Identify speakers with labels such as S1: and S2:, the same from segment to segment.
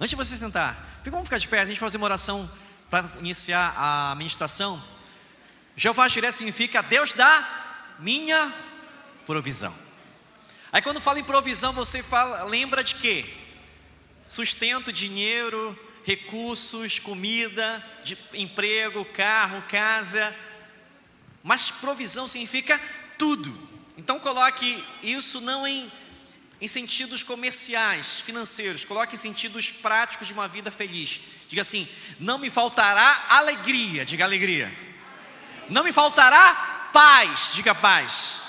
S1: Antes de você sentar, vamos ficar de pé, a gente fazer uma oração para iniciar a ministração. Jeová Jiré significa Deus da minha provisão. Aí quando fala em provisão, você fala, lembra de quê? Sustento, dinheiro, recursos, comida, de, emprego, carro, casa. Mas provisão significa tudo. Então coloque isso não em, em sentidos comerciais, financeiros, coloque em sentidos práticos de uma vida feliz. Diga assim: não me faltará alegria, diga alegria. Não me faltará paz, diga paz.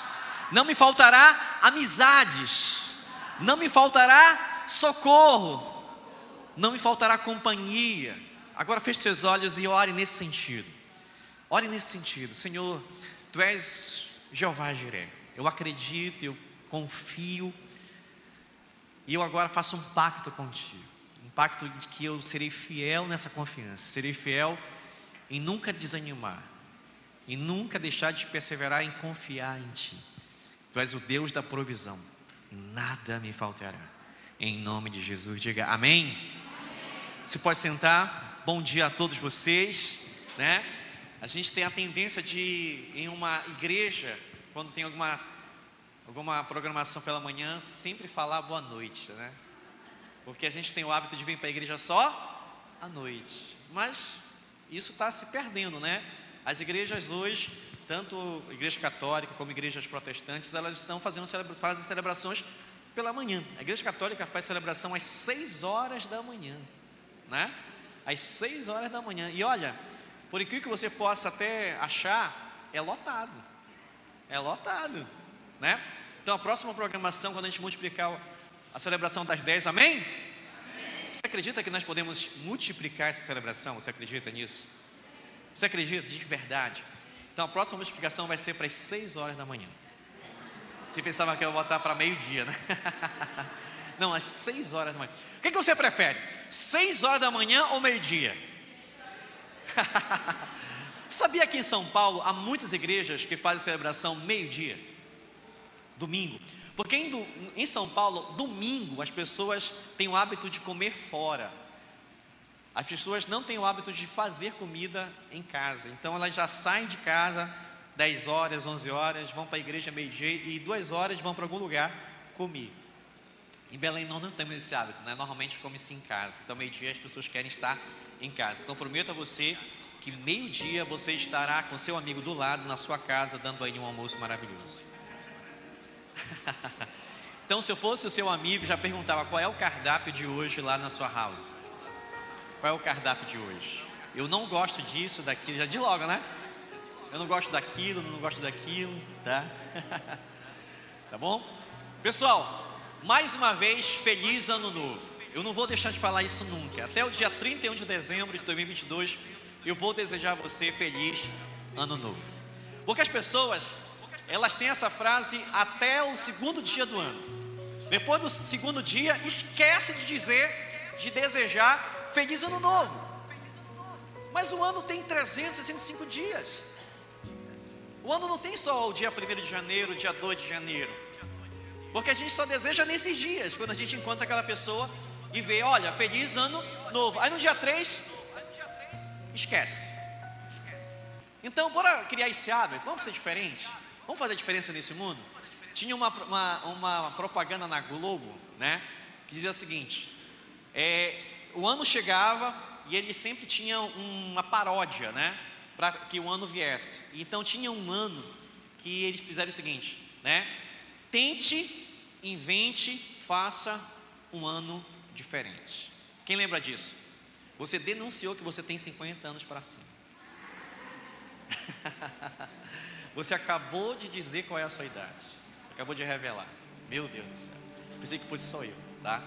S1: Não me faltará amizades. Não me faltará socorro. Não me faltará companhia. Agora feche seus olhos e ore nesse sentido. Ore nesse sentido. Senhor, Tu és Jeová Jiré. Eu acredito, eu confio. E eu agora faço um pacto contigo. Um pacto de que eu serei fiel nessa confiança. Serei fiel em nunca desanimar. E nunca deixar de perseverar em confiar em Ti. Tu és o Deus da provisão. E nada me faltará. Em nome de Jesus. Diga amém. Você pode sentar. Bom dia a todos vocês. Né? A gente tem a tendência de, em uma igreja, quando tem alguma, alguma programação pela manhã, sempre falar boa noite, né? Porque a gente tem o hábito de vir para a igreja só à noite. Mas isso está se perdendo, né? As igrejas hoje, tanto igreja católica como igrejas protestantes, elas estão fazendo fazem celebrações pela manhã. A igreja católica faz celebração às 6 horas da manhã, né? Às 6 horas da manhã. E olha, por incrível que você possa até achar, é lotado. É lotado, né? Então a próxima programação, quando a gente multiplicar a celebração das 10, amém? amém? Você acredita que nós podemos multiplicar essa celebração? Você acredita nisso? Você acredita de verdade? Então a próxima multiplicação vai ser para as 6 horas da manhã. Você pensava que eu ia botar para meio-dia, né? Não, às 6 horas da manhã. O que, que você prefere? 6 horas da manhã ou meio-dia? Sabia que em São Paulo há muitas igrejas que fazem celebração meio-dia, domingo? Porque em, em, São Paulo, domingo, as pessoas têm o hábito de comer fora. As pessoas não têm o hábito de fazer comida em casa. Então elas já saem de casa 10 horas, 11 horas, vão para a igreja meio-dia e duas horas vão para algum lugar comer. Em Belém não, não temos esse hábito, né? Normalmente come-se em casa. Então meio-dia as pessoas querem estar em casa. Então prometo a você que meio-dia você estará com seu amigo do lado na sua casa dando aí um almoço maravilhoso. então se eu fosse o seu amigo, já perguntava qual é o cardápio de hoje lá na sua house. Qual é o cardápio de hoje? Eu não gosto disso, daquilo, já de logo, né? Eu não gosto daquilo, não gosto daquilo, tá? tá bom? Pessoal, mais uma vez, feliz ano novo. Eu não vou deixar de falar isso nunca. Até o dia 31 de dezembro de 2022, eu vou desejar a você feliz ano novo. Porque as pessoas, elas têm essa frase até o segundo dia do ano. Depois do segundo dia, esquece de dizer, de desejar feliz ano novo. Mas o ano tem 365 dias. O ano não tem só o dia 1 de janeiro, o dia 2 de janeiro. Porque a gente só deseja nesses dias, quando a gente encontra aquela pessoa e vê, olha, feliz ano novo. Aí no dia 3, esquece. Então, bora criar esse hábito, vamos ser diferentes, vamos fazer diferença nesse mundo. Tinha uma, uma, uma propaganda na Globo, né, que dizia o seguinte: é, o ano chegava e ele sempre tinha uma paródia, né, para que o ano viesse. Então tinha um ano que eles fizeram o seguinte, né, tente, invente, faça um ano diferente. Quem lembra disso? Você denunciou que você tem 50 anos para cima. você acabou de dizer qual é a sua idade. Acabou de revelar. Meu Deus do céu. Pensei que fosse só eu, tá?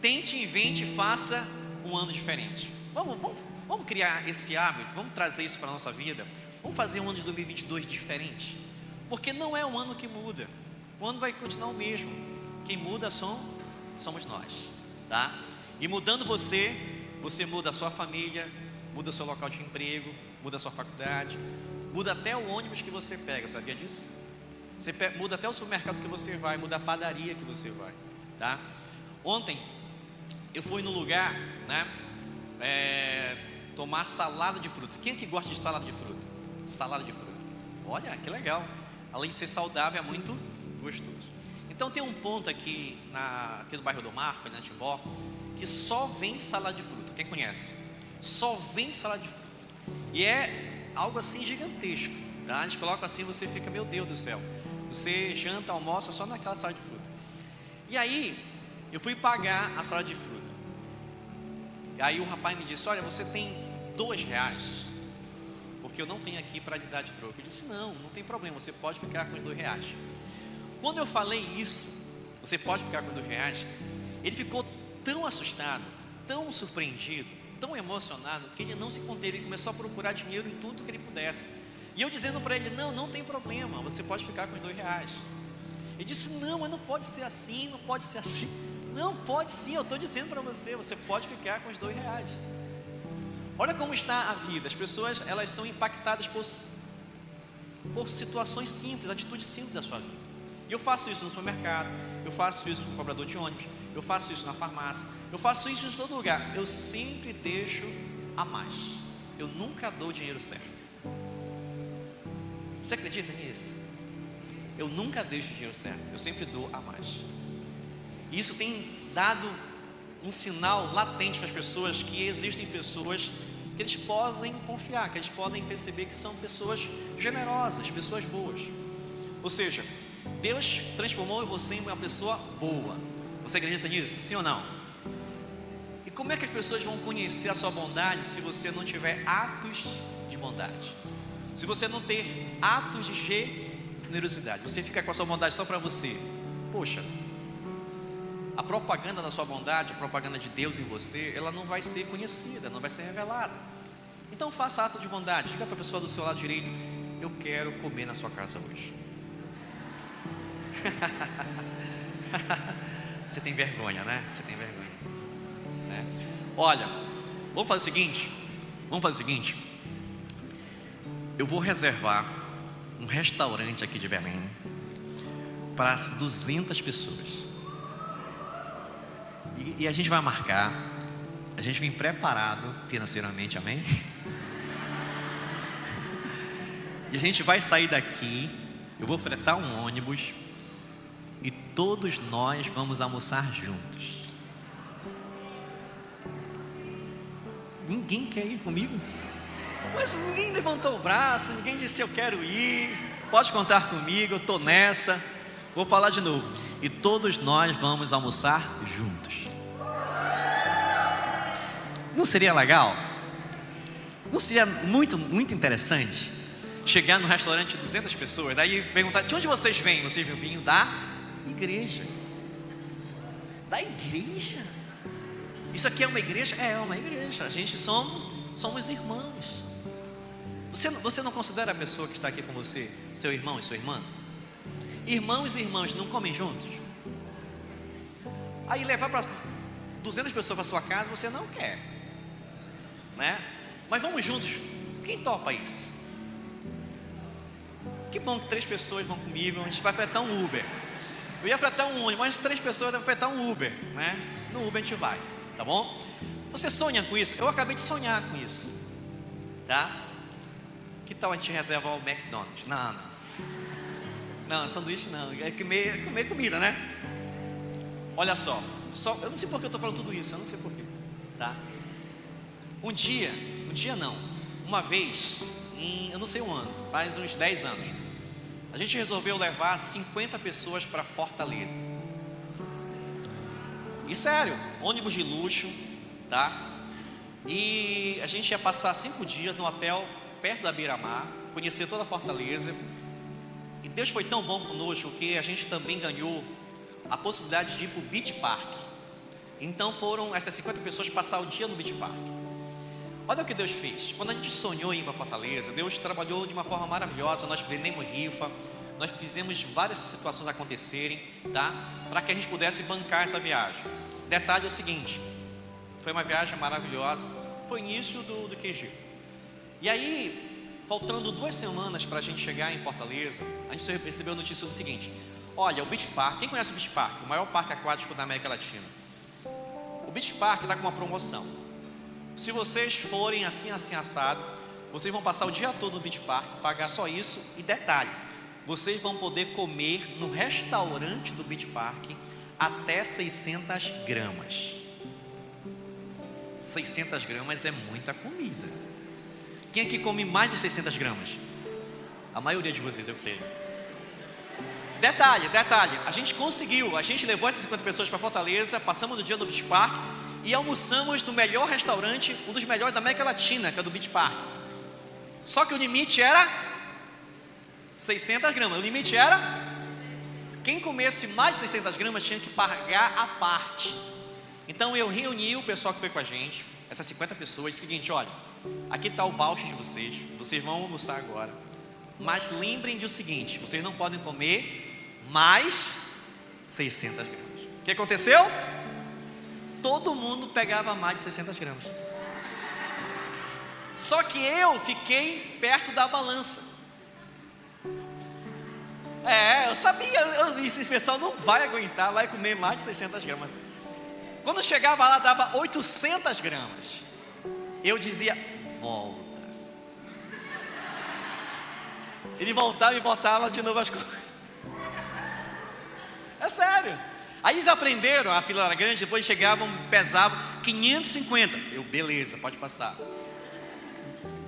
S1: Tente, invente, faça um ano diferente. Vamos, vamos, vamos criar esse hábito, vamos trazer isso para a nossa vida. Vamos fazer um ano de 2022 diferente. Porque não é um ano que muda. O ano vai continuar o mesmo. Quem muda somos nós tá? E mudando você, você muda a sua família, muda seu local de emprego, muda sua faculdade, muda até o ônibus que você pega, sabia disso? Você muda até o supermercado que você vai, muda a padaria que você vai, tá? Ontem eu fui no lugar né? É, tomar salada de fruta. Quem é que gosta de salada de fruta? Salada de fruta. Olha, que legal. Além de ser saudável, é muito gostoso. Então tem um ponto aqui, na, aqui no bairro do Marco, na Timbó, que só vende salada de fruta. Quem conhece? Só vende salada de fruta. E é algo assim gigantesco. Tá? A gente coloca assim, você fica, meu Deus do céu. Você janta, almoça só naquela salada de fruta. E aí, eu fui pagar a salada de fruta. E aí o rapaz me disse: Olha, você tem dois reais, porque eu não tenho aqui para lhe dar de troco. Eu disse: Não, não tem problema, você pode ficar com os dois reais. Quando eu falei isso, você pode ficar com dois reais, ele ficou tão assustado, tão surpreendido, tão emocionado, que ele não se conteve e começou a procurar dinheiro em tudo que ele pudesse. E eu dizendo para ele: Não, não tem problema, você pode ficar com os dois reais. Ele disse: Não, mas não pode ser assim, não pode ser assim. Não, pode sim, eu estou dizendo para você, você pode ficar com os dois reais. Olha como está a vida. As pessoas elas são impactadas por, por situações simples, atitudes simples da sua vida. E eu faço isso no supermercado, eu faço isso com o cobrador de ônibus, eu faço isso na farmácia, eu faço isso em todo lugar. Eu sempre deixo a mais. Eu nunca dou o dinheiro certo. Você acredita nisso? Eu nunca deixo o dinheiro certo, eu sempre dou a mais. E isso tem dado um sinal latente para as pessoas que existem pessoas que eles podem confiar, que eles podem perceber que são pessoas generosas, pessoas boas. Ou seja, Deus transformou você em uma pessoa boa. Você acredita nisso? Sim ou não? Como é que as pessoas vão conhecer a sua bondade se você não tiver atos de bondade? Se você não ter atos de generosidade, você fica com a sua bondade só para você. Poxa, a propaganda da sua bondade, a propaganda de Deus em você, ela não vai ser conhecida, não vai ser revelada. Então faça ato de bondade, diga para a pessoa do seu lado direito: Eu quero comer na sua casa hoje. Você tem vergonha, né? Você tem vergonha. Olha, vamos fazer o seguinte: vamos fazer o seguinte. Eu vou reservar um restaurante aqui de Belém para 200 pessoas. E, e a gente vai marcar, a gente vem preparado financeiramente, amém? e a gente vai sair daqui, eu vou fretar um ônibus e todos nós vamos almoçar juntos. Ninguém quer ir comigo? Mas ninguém levantou o braço, ninguém disse eu quero ir, pode contar comigo, eu estou nessa. Vou falar de novo. E todos nós vamos almoçar juntos. Não seria legal? Não seria muito, muito interessante chegar no restaurante de 200 pessoas, daí perguntar: de onde vocês vêm? Vocês vêm da igreja. Da igreja? Isso aqui é uma igreja? É, é uma igreja. A gente somos, somos irmãos. Você, você não considera a pessoa que está aqui com você seu irmão e sua irmã? Irmãos e irmãs não comem juntos? Aí levar para 200 pessoas para sua casa você não quer né? Mas vamos juntos. Quem topa isso? Que bom que três pessoas vão comigo. A gente vai fretar um Uber. Eu ia fretar um ônibus, mas três pessoas vão fretar um Uber, né? No Uber a gente vai, tá bom? Você sonha com isso? Eu acabei de sonhar com isso, tá? Que tal a gente reservar o McDonald's? Não, não. Não, sanduíche não. É comer, é comer comida, né? Olha só, só. Eu não sei por que eu estou falando tudo isso, eu não sei porquê, tá? Um dia, um dia não, uma vez, em, eu não sei um ano, faz uns 10 anos, a gente resolveu levar 50 pessoas para Fortaleza. E sério, ônibus de luxo, tá? E a gente ia passar cinco dias no hotel perto da Beira-Mar, conhecer toda a Fortaleza. E Deus foi tão bom conosco que a gente também ganhou a possibilidade de ir para o Beach Park. Então foram essas 50 pessoas passar o dia no Beach Park. Olha o que Deus fez. Quando a gente sonhou em ir para Fortaleza, Deus trabalhou de uma forma maravilhosa. Nós vendemos rifa, nós fizemos várias situações acontecerem, tá? Para que a gente pudesse bancar essa viagem. Detalhe é o seguinte: foi uma viagem maravilhosa. Foi início do, do QG. E aí, faltando duas semanas para a gente chegar em Fortaleza, a gente recebeu a notícia do seguinte: olha, o Beach Park, quem conhece o Beach Park? O maior parque aquático da América Latina. Beach Park está com uma promoção. Se vocês forem assim, assim, assado, vocês vão passar o dia todo no Beach Park, pagar só isso. E detalhe, vocês vão poder comer no restaurante do Beach Park até 600 gramas. 600 gramas é muita comida. Quem aqui come mais de 600 gramas? A maioria de vocês, eu tenho. Detalhe, detalhe, a gente conseguiu, a gente levou essas 50 pessoas para Fortaleza, passamos o dia no Beach Park e almoçamos no melhor restaurante, um dos melhores da América Latina, que é do Beach Park. Só que o limite era 600 gramas, o limite era quem comesse mais de 600 gramas tinha que pagar a parte. Então eu reuni o pessoal que foi com a gente, essas 50 pessoas, seguinte, olha, aqui está o voucher de vocês, vocês vão almoçar agora, mas lembrem de o seguinte, vocês não podem comer mais 600 gramas. O que aconteceu? Todo mundo pegava mais de 600 gramas. Só que eu fiquei perto da balança. É, eu sabia, eu, esse pessoal não vai aguentar, vai comer mais de 600 gramas. Quando chegava lá, dava 800 gramas. Eu dizia, volta. Ele voltava e botava de novo as coisas. É sério. Aí eles aprenderam, a fila era grande, depois chegavam, pesavam 550. Eu, beleza, pode passar.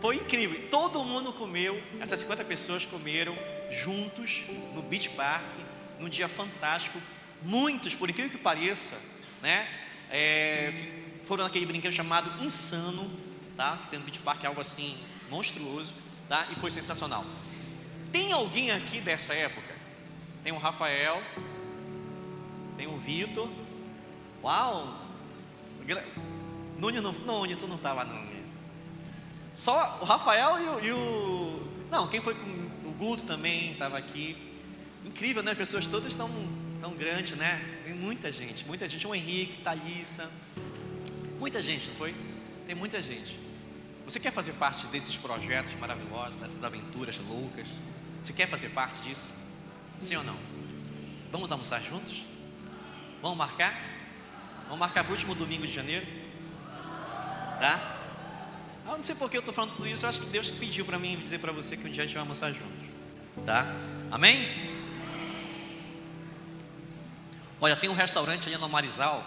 S1: Foi incrível. Todo mundo comeu, essas 50 pessoas comeram juntos no Beach Park, num dia fantástico. Muitos, por incrível que pareça, né, é, foram naquele brinquedo chamado Insano, tá? Que tem no Beach Park algo assim monstruoso, tá? E foi sensacional. Tem alguém aqui dessa época? Tem o Rafael, tem o Vitor. Uau! Nunes não, Nunes, tu não estava não. Só o Rafael e o, e o, Não, quem foi com o Guto também estava aqui. Incrível, né? As pessoas todas estão tão grandes, né? Tem muita gente, muita gente. O Henrique, Thalissa. Muita gente, não foi? Tem muita gente. Você quer fazer parte desses projetos maravilhosos, dessas aventuras loucas? Você quer fazer parte disso? Sim ou não? Vamos almoçar juntos? Vamos marcar? Vamos marcar para o último domingo de janeiro? Tá? Eu não sei por que eu estou falando tudo isso, eu acho que Deus pediu para mim dizer para você que um dia a gente vai almoçar juntos. Tá? Amém? Olha, tem um restaurante ali no Marizal.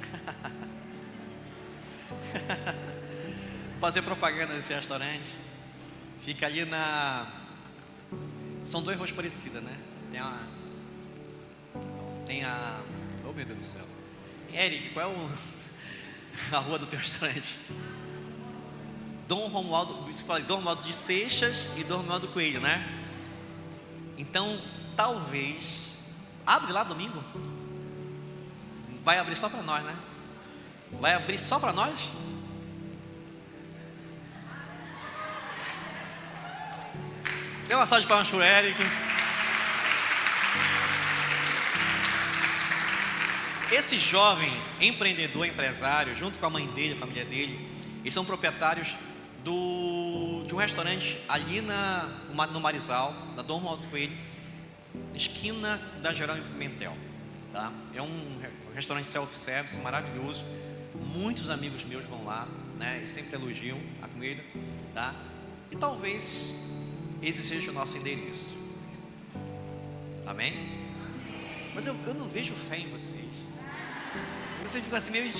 S1: Fazer propaganda desse restaurante. Fica ali na. São dois ruas parecidas, né? Tem uma tem a. Oh meu Deus do céu. Eric, qual é o... a rua do teu restaurante? Dom Romualdo, Dom Romualdo de Seixas e Dom Romualdo Coelho, né? Então, talvez. Abre lá domingo? Vai abrir só para nós, né? Vai abrir só para nós? Dê uma salva de palmas para o Eric. Esse jovem empreendedor, empresário, junto com a mãe dele, a família dele, eles são proprietários do, de um restaurante ali na, no Marizal, na Dom Alto Coelho, esquina da Geral Pimentel. Tá? É um restaurante self-service maravilhoso. Muitos amigos meus vão lá, né? E sempre elogiam a comida, tá? E talvez esse seja o nosso endereço. Amém? Mas eu, eu não vejo fé em vocês vocês ficam assim meio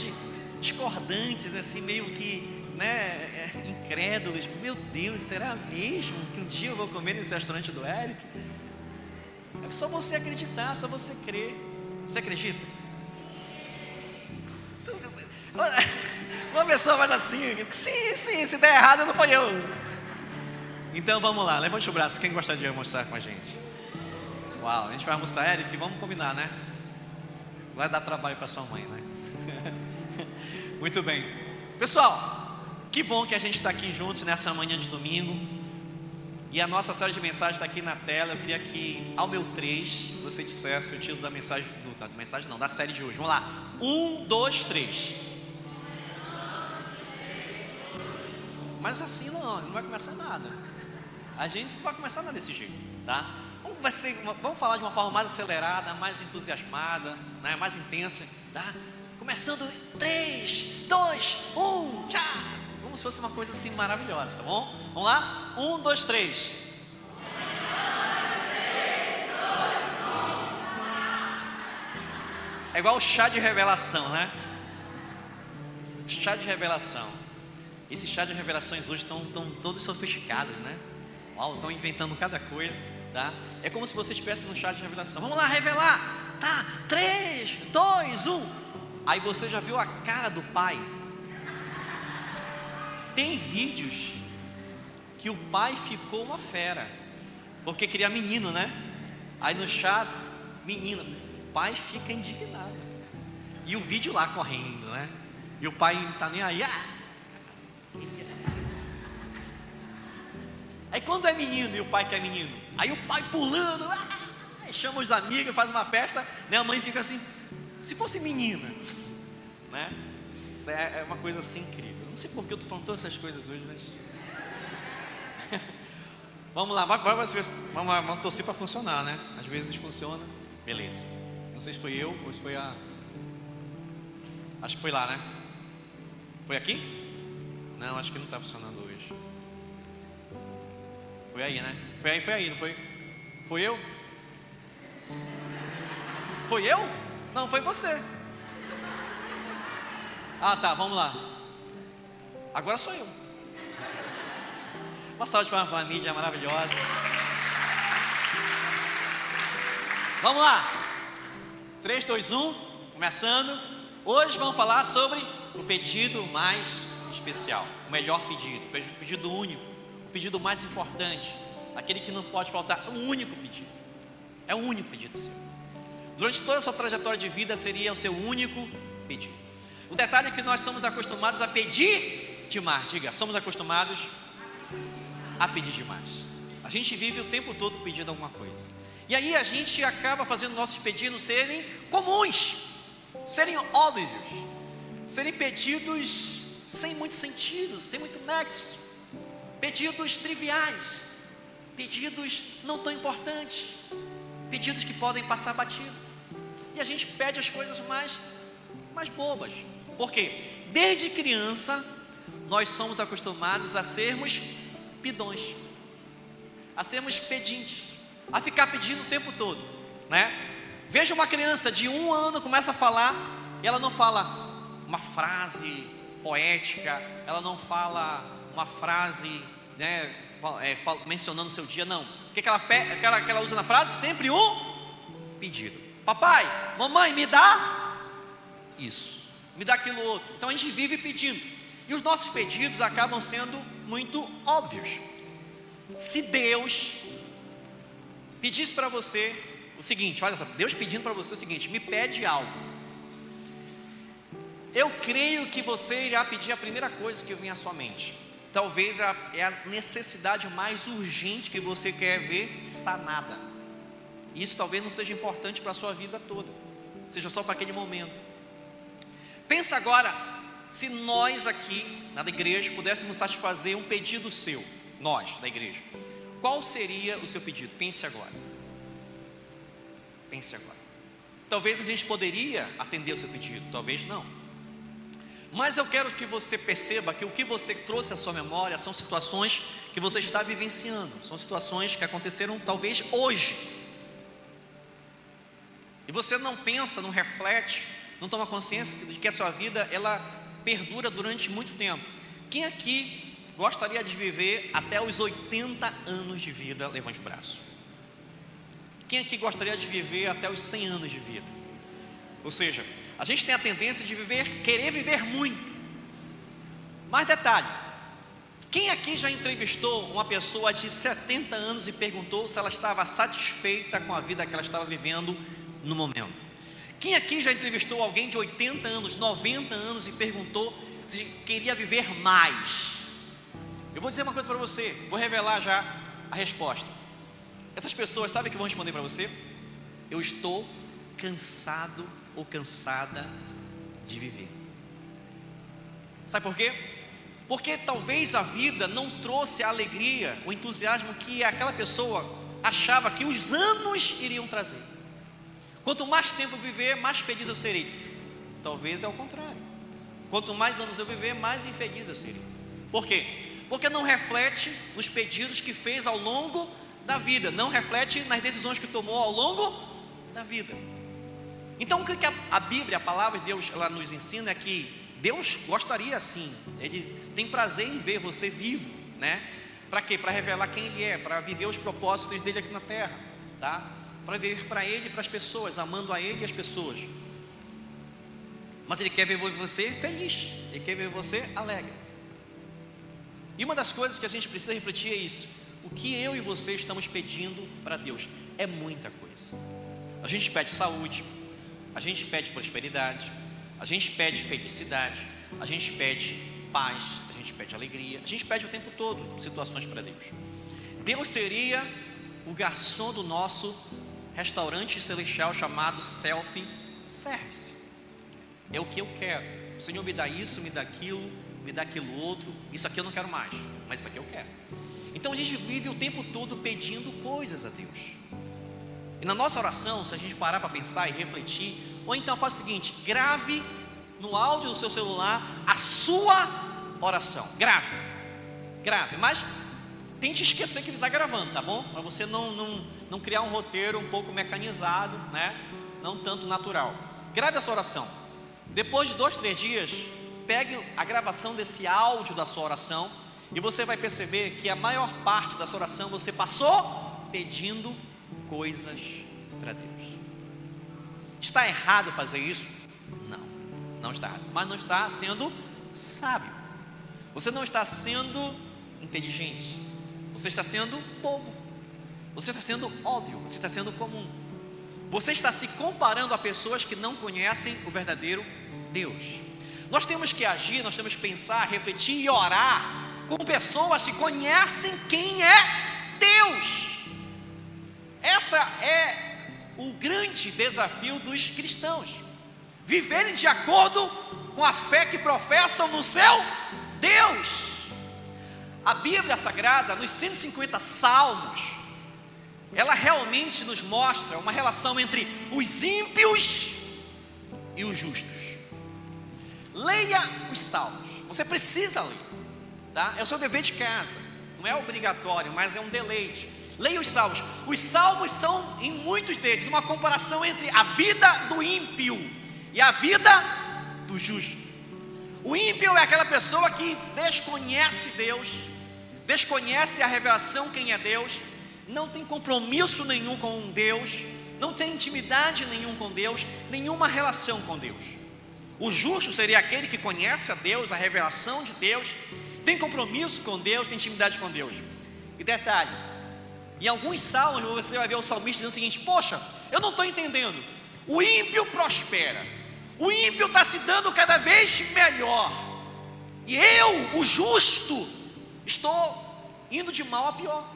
S1: discordantes, assim, meio que né, é, incrédulos. Meu Deus, será mesmo que um dia eu vou comer nesse restaurante do Eric? É só você acreditar, só você crer. Você acredita? Então, uma pessoa faz assim, sim, sim, se der errado não foi eu. Então vamos lá, levante o braço, quem gostaria de almoçar com a gente? Uau, a gente vai almoçar, Eric, vamos combinar, né? Vai dar trabalho para sua mãe, né? Muito bem. Pessoal, que bom que a gente está aqui juntos nessa manhã de domingo. E a nossa série de mensagens está aqui na tela. Eu queria que, ao meu 3, você dissesse o título da mensagem, do, da mensagem não, da série de hoje. Vamos lá. Um, dois, três. Mas assim não, não vai começar nada. A gente não vai começar nada desse jeito, tá? Vamos, ser, vamos falar de uma forma mais acelerada, mais entusiasmada, né, mais intensa, tá? Começando 3, 2, 1, tchau. Como se fosse uma coisa assim maravilhosa, tá bom? Vamos lá? 1, 2, 3. É igual o chá de revelação, né? Chá de revelação. Esses chá de revelações hoje estão, estão todos sofisticados, né? Uau, estão inventando cada coisa, tá? É como se você estivesse no chá de revelação. Vamos lá, revelar. Tá, 3, 2, 1. Aí você já viu a cara do pai? Tem vídeos que o pai ficou uma fera, porque queria menino, né? Aí no chá, menino, o pai fica indignado. E o vídeo lá correndo, né? E o pai não tá nem aí. Ah! Aí quando é menino e o pai quer menino, aí o pai pulando, ah! chama os amigos, faz uma festa, né? a mãe fica assim, se fosse menina, né? É, é uma coisa assim incrível. Não sei por que eu estou falando todas essas coisas hoje, mas. vamos lá, vai, vamos, lá, vamos torcer para funcionar, né? Às vezes funciona, beleza. Não sei se foi eu ou se foi a. Acho que foi lá, né? Foi aqui? Não, acho que não está funcionando hoje. Foi aí, né? Foi aí, foi aí, não foi? Foi eu? Foi eu? Não, foi você. Ah, tá, vamos lá. Agora sou eu. Uma salva para a mídia maravilhosa. Vamos lá. 3, 2, 1, começando. Hoje vamos falar sobre o pedido mais especial, o melhor pedido, o pedido único, o pedido mais importante, aquele que não pode faltar, um único pedido. É um único pedido seu. Durante toda a sua trajetória de vida seria o seu único pedido. O detalhe é que nós somos acostumados a pedir demais. Diga, somos acostumados a pedir demais. A gente vive o tempo todo pedindo alguma coisa. E aí a gente acaba fazendo nossos pedidos serem comuns, serem óbvios, serem pedidos sem muito sentido, sem muito nexo, pedidos triviais, pedidos não tão importantes, pedidos que podem passar batido. E a gente pede as coisas mais, mais bobas, porque desde criança nós somos acostumados a sermos pidões, a sermos pedintes, a ficar pedindo o tempo todo, né? Veja uma criança de um ano começa a falar e ela não fala uma frase poética, ela não fala uma frase, né, é, mencionando o seu dia, não. O que, que, ela, que, ela, que ela usa na frase? Sempre um pedido. Papai, mamãe, me dá isso me dá aquilo outro. Então a gente vive pedindo. E os nossos pedidos acabam sendo muito óbvios. Se Deus pedisse para você o seguinte, olha só, Deus pedindo para você o seguinte: me pede algo. Eu creio que você irá pedir a primeira coisa que vem à sua mente. Talvez é a necessidade mais urgente que você quer ver sanada. Isso talvez não seja importante para a sua vida toda, seja só para aquele momento. Pensa agora, se nós aqui na igreja pudéssemos satisfazer um pedido seu, nós da igreja, qual seria o seu pedido? Pense agora. Pense agora. Talvez a gente poderia atender o seu pedido, talvez não. Mas eu quero que você perceba que o que você trouxe à sua memória são situações que você está vivenciando, são situações que aconteceram talvez hoje. E você não pensa, não reflete, não toma consciência de que a sua vida ela perdura durante muito tempo. Quem aqui gostaria de viver até os 80 anos de vida? Levante o braço. Quem aqui gostaria de viver até os 100 anos de vida? Ou seja, a gente tem a tendência de viver, querer viver muito. Mas detalhe, quem aqui já entrevistou uma pessoa de 70 anos e perguntou se ela estava satisfeita com a vida que ela estava vivendo no momento? Quem aqui já entrevistou alguém de 80 anos, 90 anos e perguntou se queria viver mais? Eu vou dizer uma coisa para você, vou revelar já a resposta. Essas pessoas, sabem o que vão responder para você? Eu estou cansado ou cansada de viver. Sabe por quê? Porque talvez a vida não trouxe a alegria, o entusiasmo que aquela pessoa achava que os anos iriam trazer. Quanto mais tempo viver, mais feliz eu serei. Talvez é o contrário. Quanto mais anos eu viver, mais infeliz eu serei. Por quê? Porque não reflete nos pedidos que fez ao longo da vida, não reflete nas decisões que tomou ao longo da vida. Então, o que a, Bíblia, a palavra de Deus, ela nos ensina é que Deus gostaria assim, Ele tem prazer em ver você vivo, né? Para quê? Para revelar quem Ele é, para viver os propósitos dele aqui na terra, tá? Para viver para Ele e para as pessoas, amando a Ele e as pessoas. Mas Ele quer ver você feliz, Ele quer ver você alegre. E uma das coisas que a gente precisa refletir é isso: o que eu e você estamos pedindo para Deus é muita coisa. A gente pede saúde, a gente pede prosperidade, a gente pede felicidade, a gente pede paz, a gente pede alegria, a gente pede o tempo todo situações para Deus. Deus seria o garçom do nosso restaurante celestial chamado Self Service. É o que eu quero. O Senhor me dá isso, me dá aquilo, me dá aquilo outro. Isso aqui eu não quero mais, mas isso aqui eu quero. Então a gente vive o tempo todo pedindo coisas a Deus. E na nossa oração, se a gente parar para pensar e refletir, ou então faça o seguinte: grave no áudio do seu celular a sua oração. Grave, grave, mas tente esquecer que ele está gravando, tá bom? Para você não, não, não criar um roteiro um pouco mecanizado, né? Não tanto natural. Grave a sua oração. Depois de dois, três dias, pegue a gravação desse áudio da sua oração e você vai perceber que a maior parte da sua oração você passou pedindo coisas para Deus. Está errado fazer isso? Não, não está. Mas não está sendo sábio. Você não está sendo inteligente. Você está sendo bobo. Você está sendo óbvio. Você está sendo comum. Você está se comparando a pessoas que não conhecem o verdadeiro Deus. Nós temos que agir, nós temos que pensar, refletir e orar com pessoas que conhecem quem é Deus. Essa é o grande desafio dos cristãos. Viverem de acordo com a fé que professam no seu Deus. A Bíblia Sagrada, nos 150 salmos, ela realmente nos mostra uma relação entre os ímpios e os justos. Leia os salmos, você precisa ler, tá? É o seu dever de casa, não é obrigatório, mas é um deleite. Leia os salmos. Os salmos são, em muitos deles, uma comparação entre a vida do ímpio e a vida do justo. O ímpio é aquela pessoa que desconhece Deus, desconhece a revelação quem é Deus, não tem compromisso nenhum com Deus, não tem intimidade nenhum com Deus, nenhuma relação com Deus. O justo seria aquele que conhece a Deus, a revelação de Deus, tem compromisso com Deus, tem intimidade com Deus. E detalhe, em alguns salmos você vai ver o salmista dizendo o seguinte: Poxa, eu não estou entendendo. O ímpio prospera, o ímpio está se dando cada vez melhor, e eu, o justo, estou indo de mal a pior.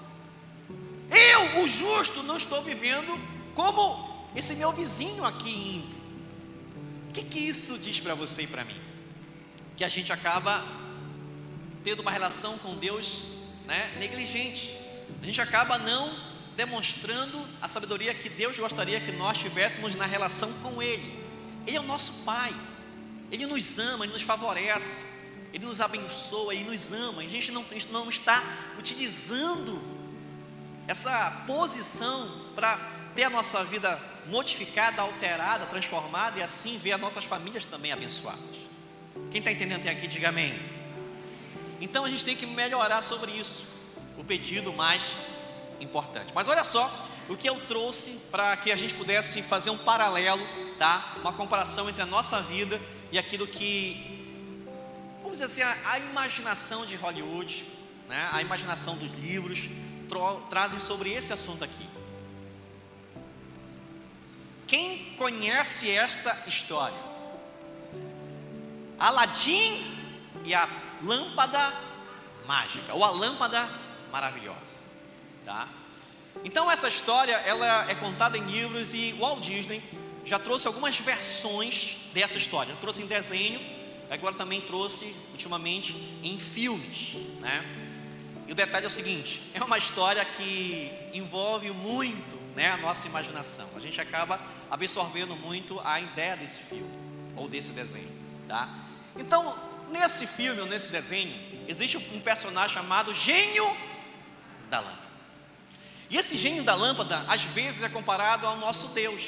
S1: Eu, o justo, não estou vivendo como esse meu vizinho aqui ímpio. O que, que isso diz para você e para mim? Que a gente acaba tendo uma relação com Deus né, negligente a gente acaba não demonstrando a sabedoria que Deus gostaria que nós tivéssemos na relação com Ele. Ele é o nosso Pai, Ele nos ama, Ele nos favorece, Ele nos abençoa, Ele nos ama. A gente não, não está utilizando essa posição para ter a nossa vida modificada, alterada, transformada e assim ver as nossas famílias também abençoadas. Quem está entendendo tem aqui, diga amém. Então a gente tem que melhorar sobre isso o pedido mais importante. Mas olha só o que eu trouxe para que a gente pudesse fazer um paralelo, tá? Uma comparação entre a nossa vida e aquilo que, vamos dizer assim, a, a imaginação de Hollywood, né? A imaginação dos livros trazem sobre esse assunto aqui. Quem conhece esta história? Aladim e a lâmpada mágica, ou a lâmpada maravilhosa, tá? Então essa história ela é contada em livros e Walt Disney já trouxe algumas versões dessa história. Já trouxe em desenho, agora também trouxe ultimamente em filmes, né? E o detalhe é o seguinte: é uma história que envolve muito, né, a nossa imaginação. A gente acaba absorvendo muito a ideia desse filme. ou desse desenho, tá? Então, nesse filme ou nesse desenho, existe um personagem chamado Gênio da Lâmpada. E esse gênio da lâmpada, às vezes, é comparado ao nosso Deus.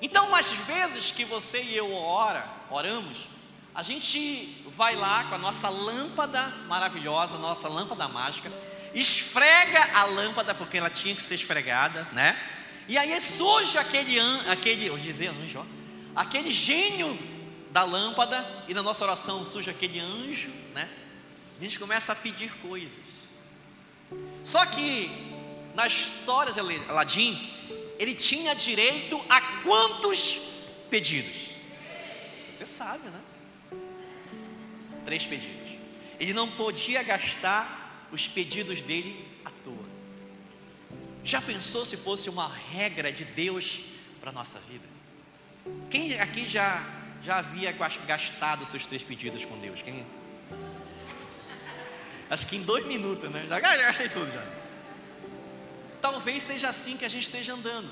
S1: Então, às vezes que você e eu ora, oramos, a gente vai lá com a nossa lâmpada maravilhosa, nossa lâmpada mágica, esfrega a lâmpada porque ela tinha que ser esfregada, né? E aí surge aquele aquele, vou dizer anjo, ó, aquele gênio da lâmpada e na nossa oração surge aquele anjo, né? A gente começa a pedir coisas. Só que na história de Aladim, ele tinha direito a quantos pedidos? Você sabe, né? Três pedidos. Ele não podia gastar os pedidos dele à toa. Já pensou se fosse uma regra de Deus para a nossa vida? Quem aqui já, já havia gastado seus três pedidos com Deus? Quem? Acho que em dois minutos, né? Já gastei tudo já. Talvez seja assim que a gente esteja andando,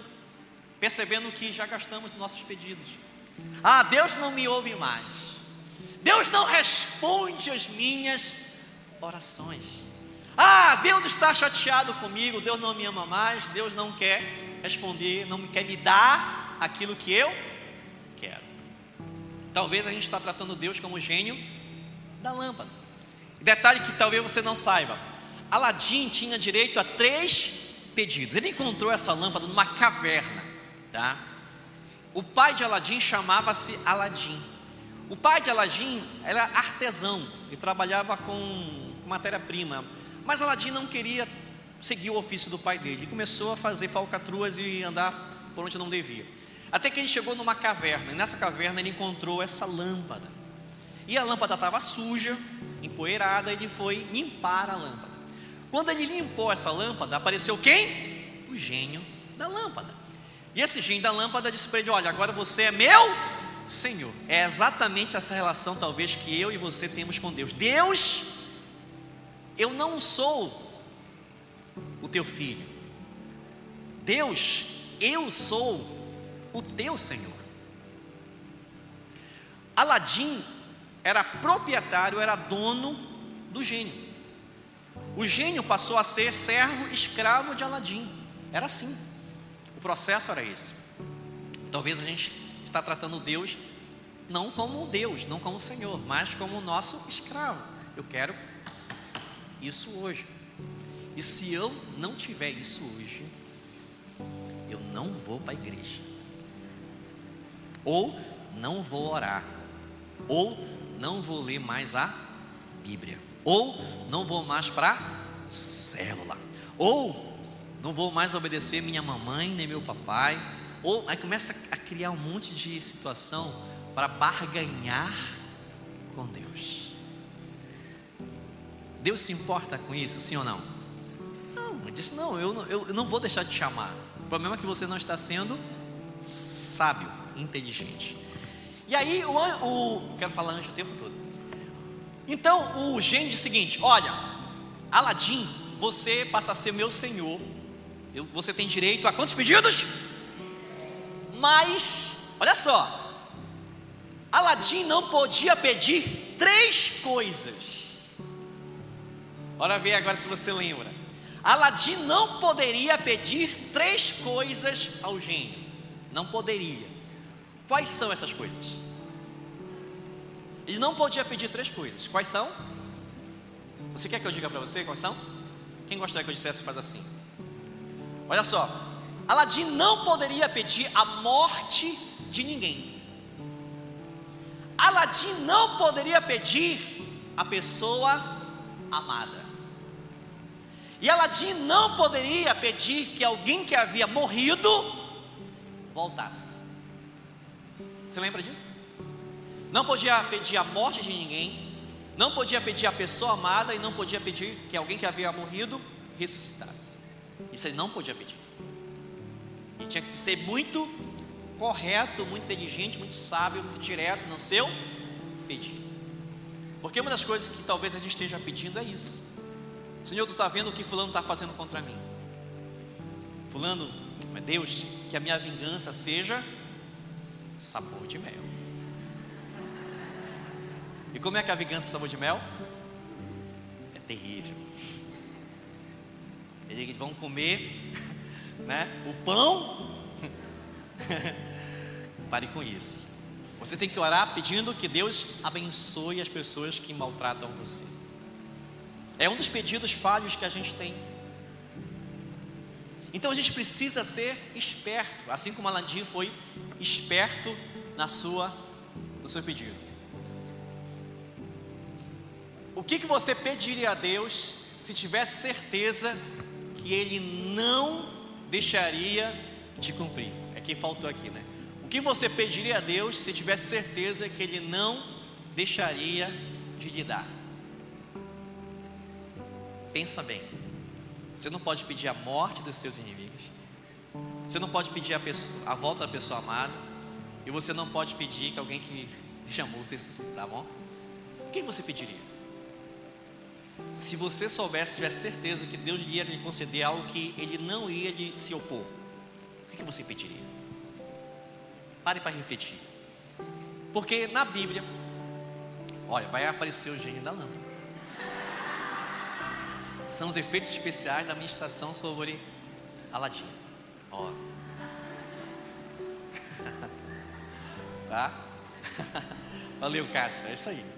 S1: percebendo que já gastamos nossos pedidos. Ah, Deus não me ouve mais. Deus não responde as minhas orações. Ah, Deus está chateado comigo, Deus não me ama mais, Deus não quer responder, não quer me dar aquilo que eu quero. Talvez a gente está tratando Deus como gênio da lâmpada. Detalhe que talvez você não saiba: Aladim tinha direito a três pedidos. Ele encontrou essa lâmpada numa caverna, tá? O pai de Aladim chamava-se Aladim. O pai de Aladim era artesão e trabalhava com matéria-prima, mas Aladim não queria seguir o ofício do pai dele. Ele começou a fazer falcatruas e andar por onde não devia. Até que ele chegou numa caverna, e nessa caverna ele encontrou essa lâmpada. E a lâmpada estava suja, empoeirada, ele foi limpar a lâmpada. Quando ele limpou essa lâmpada, apareceu quem? O gênio da lâmpada. E esse gênio da lâmpada disse para ele: Olha, agora você é meu Senhor. É exatamente essa relação, talvez, que eu e você temos com Deus. Deus, eu não sou o teu filho. Deus, eu sou o teu Senhor. Aladim era proprietário, era dono do gênio. O gênio passou a ser servo escravo de Aladim. Era assim. O processo era esse. Talvez a gente está tratando Deus não como Deus, não como Senhor, mas como o nosso escravo. Eu quero isso hoje. E se eu não tiver isso hoje, eu não vou para a igreja. Ou não vou orar. Ou não vou ler mais a Bíblia, ou não vou mais para célula, ou não vou mais obedecer minha mamãe nem meu papai, ou aí começa a criar um monte de situação para barganhar com Deus. Deus se importa com isso, sim ou não? Não, ele disse: não eu, eu, eu não vou deixar de chamar. O problema é que você não está sendo sábio, inteligente. E aí o, o quero falar anjo o tempo todo. Então o gênio diz o seguinte: olha, Aladim, você passa a ser meu senhor. Eu, você tem direito a quantos pedidos? Mas, olha só, Aladim não podia pedir três coisas. Bora ver agora se você lembra. Aladim não poderia pedir três coisas ao gênio. Não poderia. Quais são essas coisas? Ele não podia pedir três coisas. Quais são? Você quer que eu diga para você quais são? Quem gostaria que eu dissesse faz assim? Olha só, Aladim não poderia pedir a morte de ninguém. Aladim não poderia pedir a pessoa amada. E Aladim não poderia pedir que alguém que havia morrido voltasse. Você lembra disso? Não podia pedir a morte de ninguém, não podia pedir a pessoa amada e não podia pedir que alguém que havia morrido ressuscitasse. Isso ele não podia pedir. Ele tinha que ser muito correto, muito inteligente, muito sábio, muito direto no seu pedido. Porque uma das coisas que talvez a gente esteja pedindo é isso. Senhor, tu está vendo o que fulano está fazendo contra mim. Fulano, é Deus, que a minha vingança seja sabor de mel. E como é que a vingança sabor de mel? É terrível. Eles vão comer né, o pão. Pare com isso. Você tem que orar pedindo que Deus abençoe as pessoas que maltratam você. É um dos pedidos falhos que a gente tem. Então a gente precisa ser esperto, assim como Aladim foi esperto na sua, no seu pedido. O que, que você pediria a Deus se tivesse certeza que Ele não deixaria de cumprir? É que faltou aqui, né? O que você pediria a Deus se tivesse certeza que Ele não deixaria de lhe dar? Pensa bem. Você não pode pedir a morte dos seus inimigos. Você não pode pedir a, pessoa, a volta da pessoa amada. E você não pode pedir que alguém que chamou ressuscite, tá bom? O que você pediria? Se você soubesse, tivesse certeza que Deus ia lhe conceder algo que Ele não ia lhe se opor, o que você pediria? Pare para refletir. Porque na Bíblia, olha, vai aparecer o gênio da lâmpada são os efeitos especiais da ministração sobre Aladim. Ó. tá? Valeu, Cássio. É isso aí.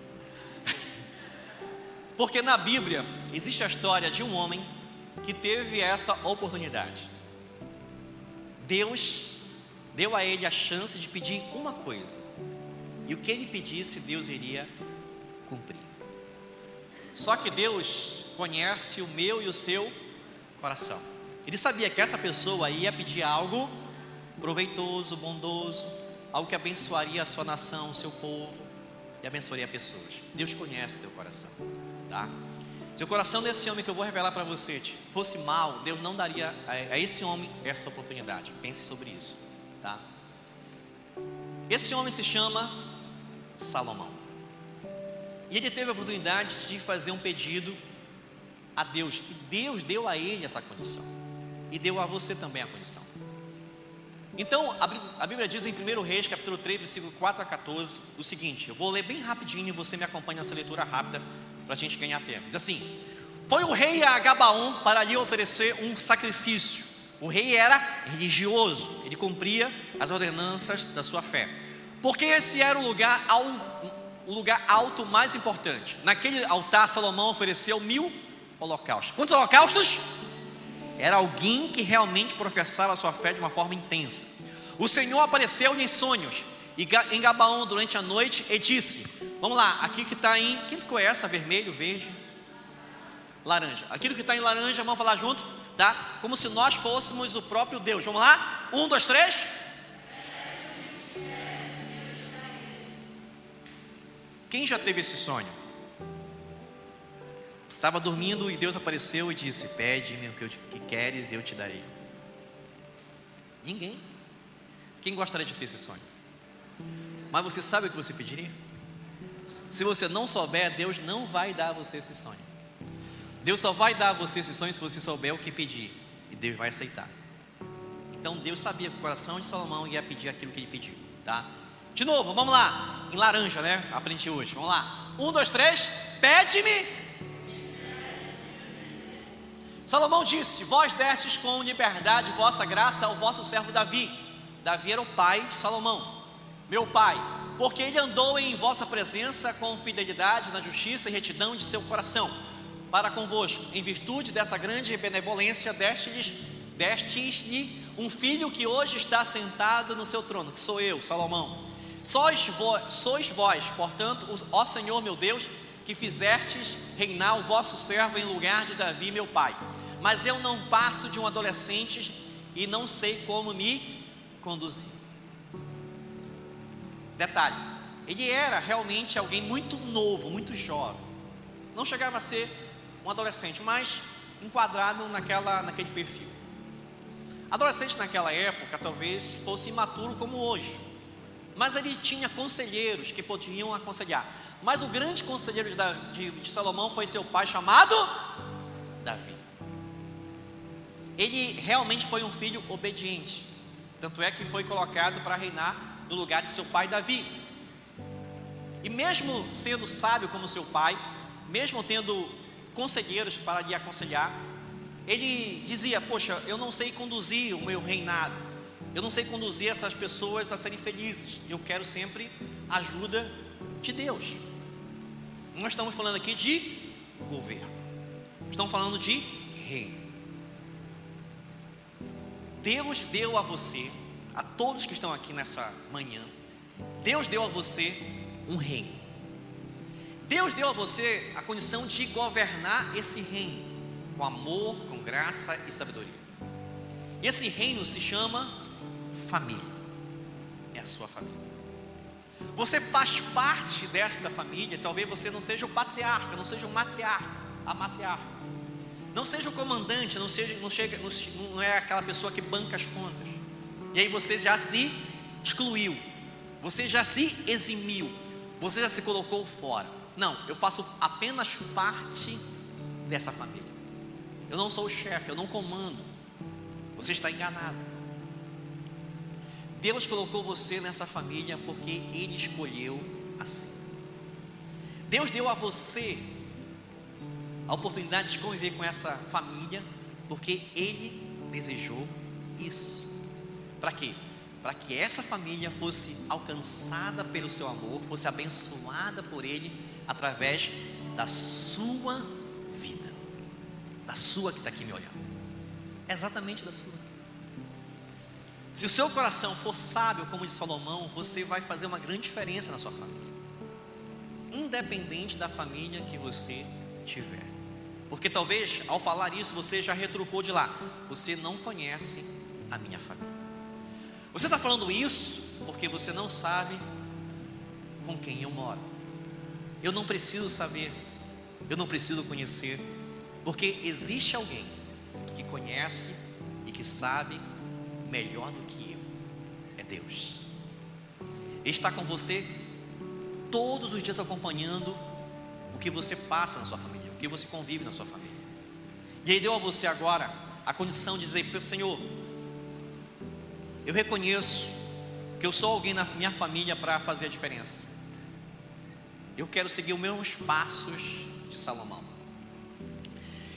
S1: Porque na Bíblia existe a história de um homem que teve essa oportunidade. Deus deu a ele a chance de pedir uma coisa. E o que ele pedisse, Deus iria cumprir. Só que Deus conhece o meu e o seu coração. Ele sabia que essa pessoa ia pedir algo proveitoso, bondoso, algo que abençoaria a sua nação, o seu povo e abençoaria pessoas. Deus conhece o teu coração, tá? Se o coração desse homem que eu vou revelar para você fosse mal, Deus não daria a esse homem essa oportunidade. Pense sobre isso, tá? Esse homem se chama Salomão. E ele teve a oportunidade de fazer um pedido a Deus. E Deus deu a ele essa condição. E deu a você também a condição. Então, a Bíblia diz em 1 Reis, capítulo 3, versículo 4 a 14, o seguinte: eu vou ler bem rapidinho e você me acompanha nessa leitura rápida para a gente ganhar tempo. Diz assim: Foi o rei a Gabaon para lhe oferecer um sacrifício. O rei era religioso, ele cumpria as ordenanças da sua fé, porque esse era o lugar, o lugar alto mais importante. Naquele altar, Salomão ofereceu mil holocaustos. Quantos holocaustos? Era alguém que realmente professava a sua fé de uma forma intensa. O Senhor apareceu-lhe em sonhos em Gabaão durante a noite e disse: Vamos lá, aqui que está em. que cor é essa? Vermelho, verde, laranja. Aquilo que está em laranja, vamos falar junto, tá? Como se nós fôssemos o próprio Deus. Vamos lá? Um, dois, três. Quem já teve esse sonho? Estava dormindo e Deus apareceu e disse: Pede-me o que, eu, que queres e eu te darei. Ninguém. Quem gostaria de ter esse sonho? Mas você sabe o que você pediria? Se você não souber, Deus não vai dar a você esse sonho. Deus só vai dar a você esse sonho se você souber o que pedir. E Deus vai aceitar. Então Deus sabia que o coração de Salomão ia pedir aquilo que ele pediu, tá? De novo, vamos lá. Em laranja, né? Aprendi hoje. Vamos lá. Um, dois, três. Pede-me Salomão disse: Vós destes com liberdade vossa graça ao vosso servo Davi. Davi era o pai de Salomão, meu pai, porque ele andou em vossa presença com fidelidade, na justiça e retidão de seu coração, para convosco, em virtude dessa grande benevolência, destes-lhe destes um filho que hoje está sentado no seu trono, que sou eu, Salomão. Sois vós, sois vós, portanto, ó Senhor meu Deus, que fizertes reinar o vosso servo em lugar de Davi, meu pai mas eu não passo de um adolescente e não sei como me conduzir. Detalhe, ele era realmente alguém muito novo, muito jovem. Não chegava a ser um adolescente, mas enquadrado naquela, naquele perfil. Adolescente naquela época talvez fosse imaturo como hoje, mas ele tinha conselheiros que podiam aconselhar. Mas o grande conselheiro de, de, de Salomão foi seu pai chamado Davi ele realmente foi um filho obediente. Tanto é que foi colocado para reinar no lugar de seu pai Davi. E mesmo sendo sábio como seu pai, mesmo tendo conselheiros para lhe aconselhar, ele dizia: Poxa, eu não sei conduzir o meu reinado, eu não sei conduzir essas pessoas a serem felizes, eu quero sempre ajuda de Deus. Nós estamos falando aqui de governo, estamos falando de reino. Deus deu a você, a todos que estão aqui nessa manhã, Deus deu a você um reino. Deus deu a você a condição de governar esse reino com amor, com graça e sabedoria. Esse reino se chama família. É a sua família. Você faz parte desta família, talvez você não seja o patriarca, não seja o matriarca, a matriarca. Não seja o comandante, não, seja, não, chega, não é aquela pessoa que banca as contas. E aí você já se excluiu, você já se eximiu, você já se colocou fora. Não, eu faço apenas parte dessa família. Eu não sou o chefe, eu não comando. Você está enganado. Deus colocou você nessa família porque Ele escolheu assim. Deus deu a você a oportunidade de conviver com essa família porque Ele desejou isso. Para quê? Para que essa família fosse alcançada pelo seu amor, fosse abençoada por Ele através da sua vida, da sua que está aqui me olhando, exatamente da sua. Se o seu coração for sábio como de Salomão, você vai fazer uma grande diferença na sua família, independente da família que você tiver. Porque talvez ao falar isso você já retrucou de lá, você não conhece a minha família. Você está falando isso porque você não sabe com quem eu moro. Eu não preciso saber, eu não preciso conhecer, porque existe alguém que conhece e que sabe melhor do que eu. É Deus. Ele está com você todos os dias acompanhando o que você passa na sua família, que você convive na sua família. E Ele deu a você agora a condição de dizer: Senhor, eu reconheço que eu sou alguém na minha família para fazer a diferença. Eu quero seguir os meus passos de Salomão.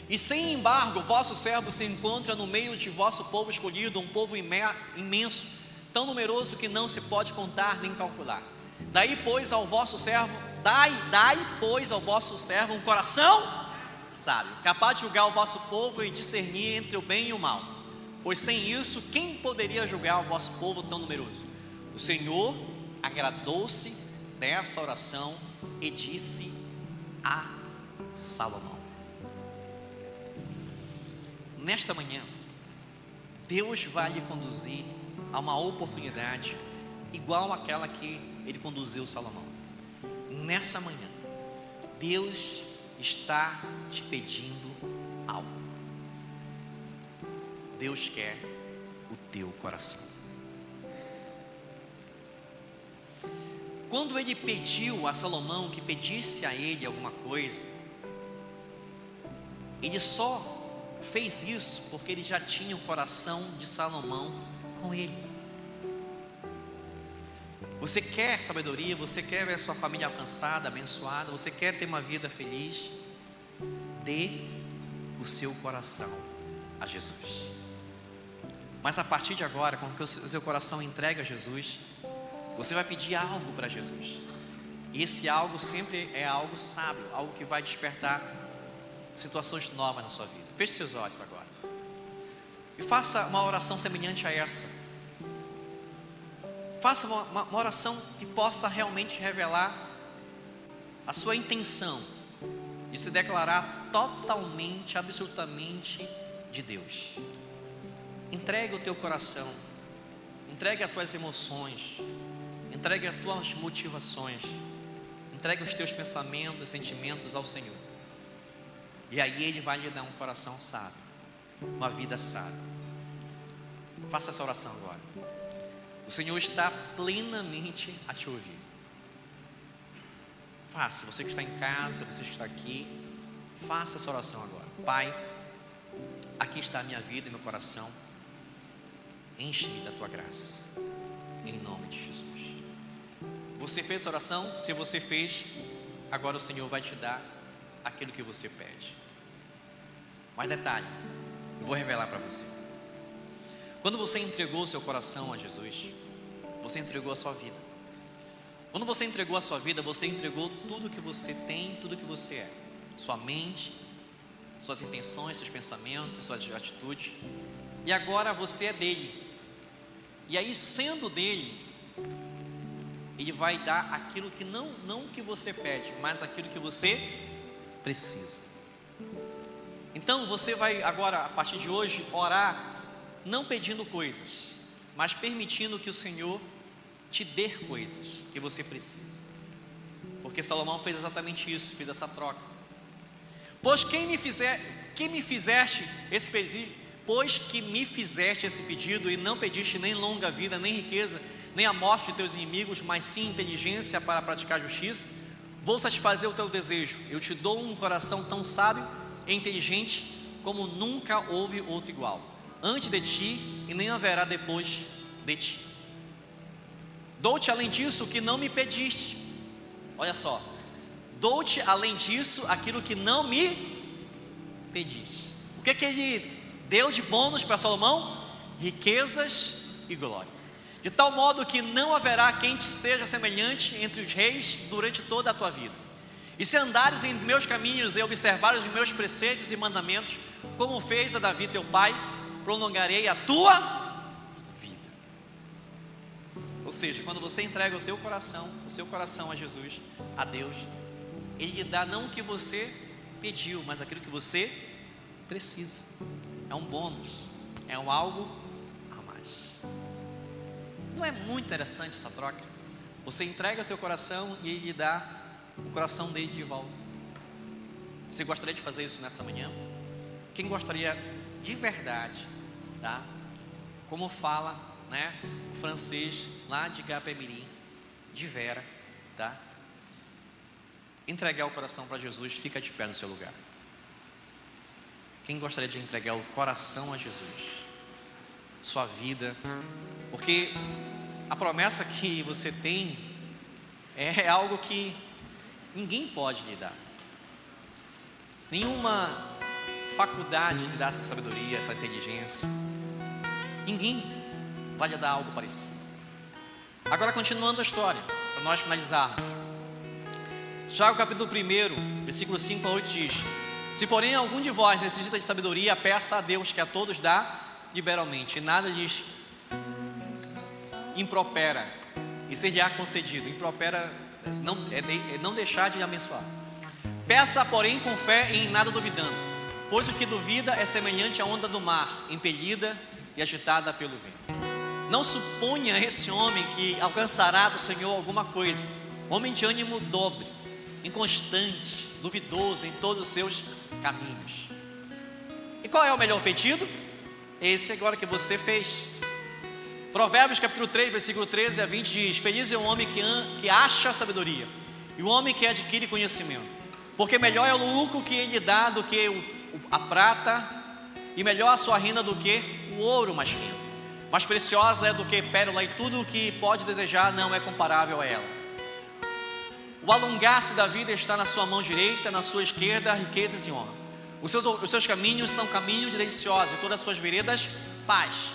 S1: E sem embargo, vosso servo se encontra no meio de vosso povo escolhido, um povo imenso, tão numeroso que não se pode contar nem calcular. Daí, pois, ao vosso servo, dai, dai, pois, ao vosso servo um coração sábio, capaz de julgar o vosso povo e discernir entre o bem e o mal. Pois sem isso, quem poderia julgar o vosso povo tão numeroso? O Senhor agradou-se dessa oração e disse a Salomão: Nesta manhã, Deus vai lhe conduzir a uma oportunidade igual àquela que ele conduziu Salomão. Nessa manhã, Deus está te pedindo algo. Deus quer o teu coração. Quando ele pediu a Salomão que pedisse a ele alguma coisa, ele só fez isso porque ele já tinha o coração de Salomão com ele. Você quer sabedoria, você quer ver a sua família alcançada, abençoada, você quer ter uma vida feliz? Dê o seu coração a Jesus. Mas a partir de agora, quando o seu coração entrega a Jesus, você vai pedir algo para Jesus. E esse algo sempre é algo sábio, algo que vai despertar situações novas na sua vida. Feche seus olhos agora. E faça uma oração semelhante a essa. Faça uma, uma, oração que possa realmente revelar a sua intenção de se declarar totalmente, absolutamente de Deus. Entregue o teu coração, entregue as tuas emoções, Entregue as tuas motivações. Entregue os teus pensamentos, sentimentos ao Senhor. E aí Ele vai lhe dar um coração sábio, uma vida sábia. Faça essa oração agora. O Senhor está plenamente a te ouvir. Faça, você que está em casa, você que está aqui, faça essa oração agora. Pai, aqui está a minha vida e meu coração. Enche-me da tua graça. em nome de Jesus. Você fez essa oração? Se você fez, agora o Senhor vai te dar aquilo que você pede. Mas detalhe, eu vou revelar para você. Quando você entregou o seu coração a Jesus, você entregou a sua vida. Quando você entregou a sua vida, você entregou tudo que você tem, tudo que você é. Sua mente, suas intenções, seus pensamentos, suas atitudes. E agora você é dele. E aí, sendo dele, ele vai dar aquilo que não, não que você pede, mas aquilo que você precisa. Então você vai agora, a partir de hoje, orar, não pedindo coisas, mas permitindo que o Senhor te dê coisas que você precisa. Porque Salomão fez exatamente isso, fez essa troca. Pois quem me fizer, quem me fizeste esse pedido, pois que me fizeste esse pedido e não pediste nem longa vida, nem riqueza, nem a morte de teus inimigos, mas sim inteligência para praticar justiça, vou satisfazer o teu desejo. Eu te dou um coração tão sábio e inteligente como nunca houve outro igual, antes de ti e nem haverá depois de ti. Dou-te além disso o que não me pediste. Olha só. Dou-te além disso aquilo que não me pediste. O que, que ele deu de bônus para Salomão? Riquezas e glória. De tal modo que não haverá quem te seja semelhante entre os reis durante toda a tua vida. E se andares em meus caminhos e observares os meus preceitos e mandamentos, como fez a Davi teu pai, prolongarei a tua vida. Ou seja, quando você entrega o teu coração, o seu coração a Jesus, a Deus, Ele lhe dá não o que você pediu, mas aquilo que você precisa. É um bônus, é um algo a mais. Não é muito interessante essa troca? Você entrega seu coração e Ele lhe dá o coração dele de volta. Você gostaria de fazer isso nessa manhã? Quem gostaria de verdade, tá? Como fala, né, o francês lá de Gapemirim, de Vera, tá? Entregar o coração para Jesus, fica de pé no seu lugar. Quem gostaria de entregar o coração a Jesus? Sua vida, porque a promessa que você tem é algo que ninguém pode lhe dar. Nenhuma faculdade de dar essa sabedoria, essa inteligência. Ninguém vai lhe dar algo parecido. Agora, continuando a história, para nós finalizarmos. Tiago capítulo 1, versículo 5 a 8 diz: Se porém algum de vós necessita de sabedoria, peça a Deus que a todos dá liberalmente, e nada lhes impropera, e ser-lhe-á concedido. Impropera não, é, é não deixar de abençoar. Peça, porém, com fé e em nada duvidando, pois o que duvida é semelhante à onda do mar, impelida e agitada pelo vento. Não suponha esse homem que alcançará do Senhor alguma coisa, homem de ânimo dobre, inconstante, duvidoso em todos os seus caminhos. E qual é o melhor pedido? Esse agora que você fez. Provérbios capítulo 3, versículo 13 a 20 diz: Feliz é o homem que, que acha sabedoria e o homem que adquire conhecimento, porque melhor é o lucro que ele dá do que o, a prata, e melhor a sua renda do que o ouro mais fino. Mais preciosa é do que pérola, e tudo o que pode desejar não é comparável a ela. O alongar-se da vida está na sua mão direita, na sua esquerda, riquezas e honra. Os seus, os seus caminhos são caminhos deliciosos, e todas as suas veredas, paz.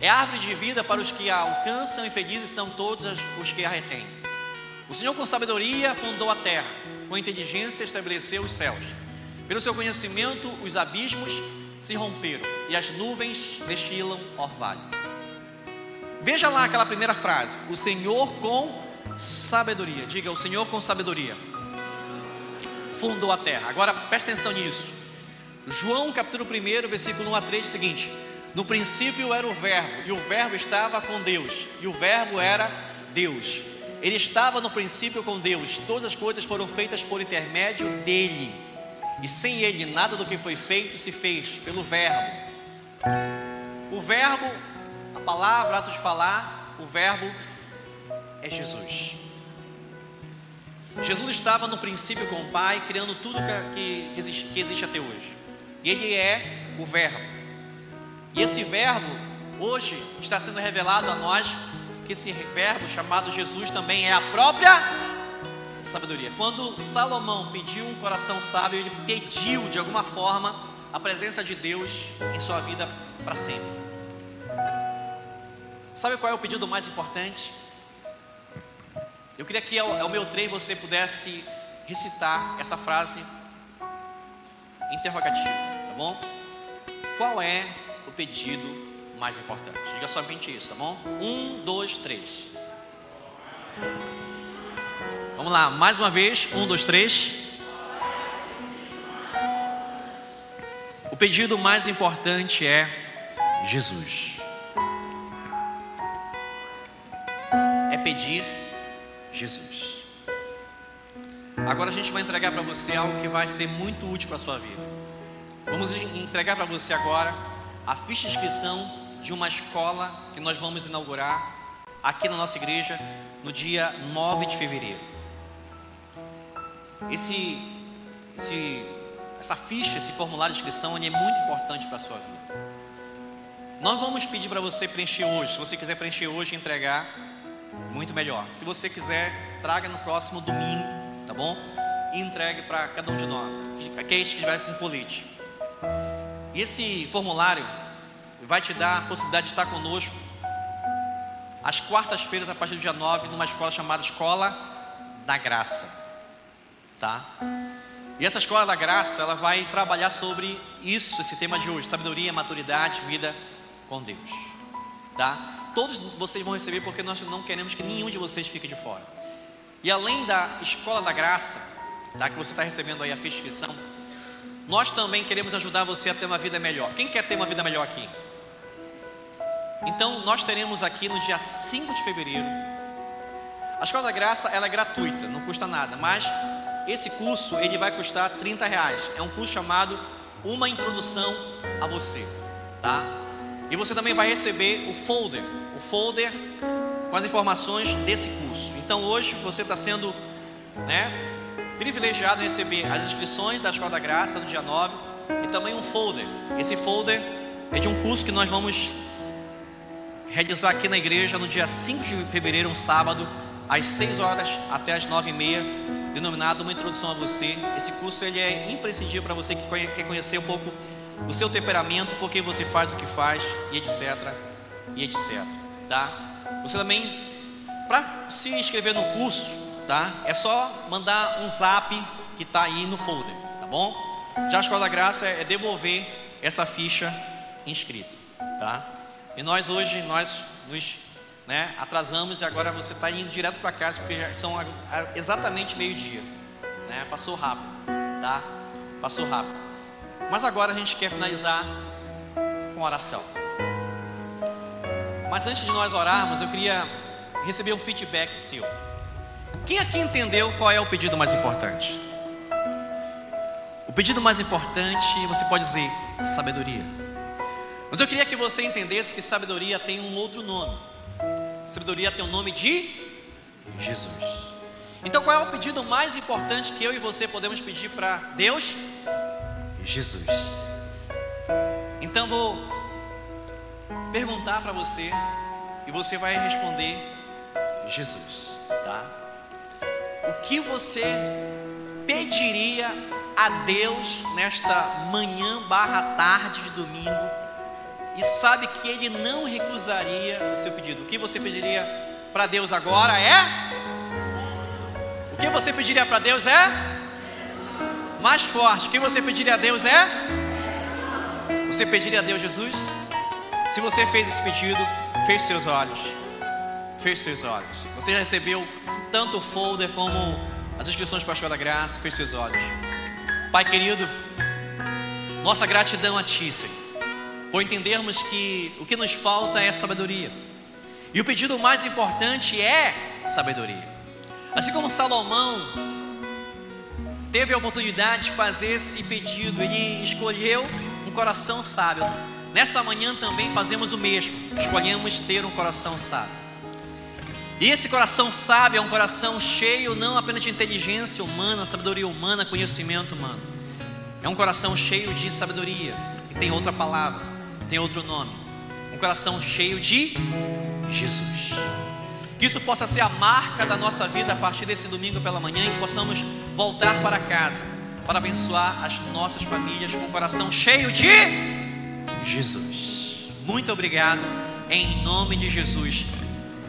S1: É árvore de vida para os que a alcançam, e felizes são todos os que a retêm. O Senhor, com sabedoria, fundou a terra, com inteligência, estabeleceu os céus. Pelo seu conhecimento, os abismos se romperam e as nuvens destilam orvalho. Veja lá aquela primeira frase: O Senhor com sabedoria. Diga, o Senhor com sabedoria fundou a terra. Agora preste atenção nisso. João capítulo 1, versículo 1 a 3 diz o seguinte: no princípio era o Verbo, e o Verbo estava com Deus, e o Verbo era Deus. Ele estava no princípio com Deus, todas as coisas foram feitas por intermédio dele, e sem ele nada do que foi feito se fez, pelo Verbo. O Verbo, a palavra, ato de falar, o Verbo é Jesus. Jesus estava no princípio com o Pai, criando tudo que, que, existe, que existe até hoje. Ele é o Verbo. E esse verbo hoje está sendo revelado a nós que esse verbo chamado Jesus também é a própria sabedoria. Quando Salomão pediu um coração sábio, ele pediu de alguma forma a presença de Deus em sua vida para sempre. Sabe qual é o pedido mais importante? Eu queria que ao, ao meu trem você pudesse recitar essa frase interrogativa, tá bom? Qual é o pedido mais importante? Diga somente isso, tá bom? Um, dois, três. Vamos lá, mais uma vez. Um, dois, três. O pedido mais importante é Jesus. É pedir Jesus. Agora a gente vai entregar para você algo que vai ser muito útil para a sua vida. Vamos entregar para você agora a ficha de inscrição de uma escola que nós vamos inaugurar aqui na nossa igreja no dia 9 de fevereiro. Esse, esse, essa ficha, esse formulário de inscrição é muito importante para a sua vida. Nós vamos pedir para você preencher hoje. Se você quiser preencher hoje e entregar, muito melhor. Se você quiser, traga no próximo domingo, tá bom? E entregue para cada um de nós, aqueles que estiver com colete. E esse formulário vai te dar a possibilidade de estar conosco às quartas-feiras, a partir do dia 9, numa escola chamada Escola da Graça. Tá? E essa Escola da Graça, ela vai trabalhar sobre isso, esse tema de hoje: sabedoria, maturidade, vida com Deus. Tá? todos vocês vão receber, porque nós não queremos que nenhum de vocês fique de fora. E além da escola da graça, tá, que você está recebendo aí a ficha inscrição, nós também queremos ajudar você a ter uma vida melhor. Quem quer ter uma vida melhor aqui? Então, nós teremos aqui no dia 5 de fevereiro. A escola da graça ela é gratuita, não custa nada, mas esse curso ele vai custar 30 reais. É um curso chamado Uma Introdução a Você, tá? E você também vai receber o folder o folder com as informações desse curso. Então hoje você está sendo né, privilegiado em receber as inscrições da Escola da Graça no dia 9 e também um folder. Esse folder é de um curso que nós vamos realizar aqui na igreja no dia 5 de fevereiro, um sábado, às 6 horas até às 9 e meia, denominado Uma Introdução a Você. Esse curso ele é imprescindível para você que quer conhecer um pouco o seu temperamento, por que você faz o que faz e etc. E etc tá? Você também, para se inscrever no curso, tá? É só mandar um zap que está aí no folder, tá bom? Já a Escola da Graça é devolver essa ficha inscrita, tá? E nós hoje, nós nos né, atrasamos e agora você está indo direto para casa porque já são exatamente meio-dia, né? Passou rápido, tá? Passou rápido. Mas agora a gente quer finalizar com oração. Mas antes de nós orarmos, eu queria receber um feedback seu. Quem aqui entendeu qual é o pedido mais importante? O pedido mais importante, você pode dizer, sabedoria. Mas eu queria que você entendesse que sabedoria tem um outro nome. Sabedoria tem o nome de Jesus. Então qual é o pedido mais importante que eu e você podemos pedir para Deus? Jesus. Então vou perguntar para você e você vai responder Jesus, tá? O que você pediria a Deus nesta manhã barra tarde de domingo e sabe que Ele não recusaria o seu pedido? O que você pediria para Deus agora é? O que você pediria para Deus é? Mais forte. O que você pediria a Deus é? Você pediria a Deus Jesus? Se você fez esse pedido, feche seus olhos. Feche seus olhos. Você já recebeu tanto o folder como as inscrições para a Escola da Graça. Feche seus olhos. Pai querido, nossa gratidão a Ti, Senhor, por entendermos que o que nos falta é sabedoria. E o pedido mais importante é sabedoria. Assim como Salomão teve a oportunidade de fazer esse pedido, ele escolheu um coração sábio. Nessa manhã também fazemos o mesmo, escolhemos ter um coração sábio. E esse coração sábio é um coração cheio não apenas de inteligência humana, sabedoria humana, conhecimento humano. É um coração cheio de sabedoria, que tem outra palavra, tem outro nome. Um coração cheio de Jesus. Que isso possa ser a marca da nossa vida a partir desse domingo pela manhã e possamos voltar para casa para abençoar as nossas famílias com o coração cheio de Jesus. Muito obrigado, em nome de Jesus.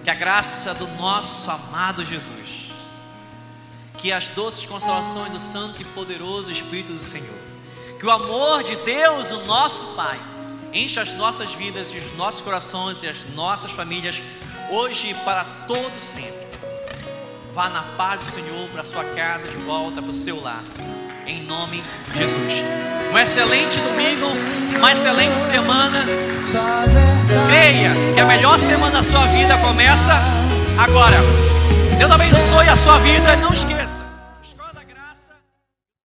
S1: Que a graça do nosso amado Jesus, que as doces consolações do Santo e Poderoso Espírito do Senhor, que o amor de Deus, o nosso Pai, encha as nossas vidas e os nossos corações e as nossas famílias, hoje e para todo sempre. Vá na paz do Senhor para sua casa, de volta para o seu lar em nome de Jesus. Um excelente domingo, uma excelente semana. Creia que a melhor semana da sua vida começa agora. Deus abençoe a sua vida. Não esqueça.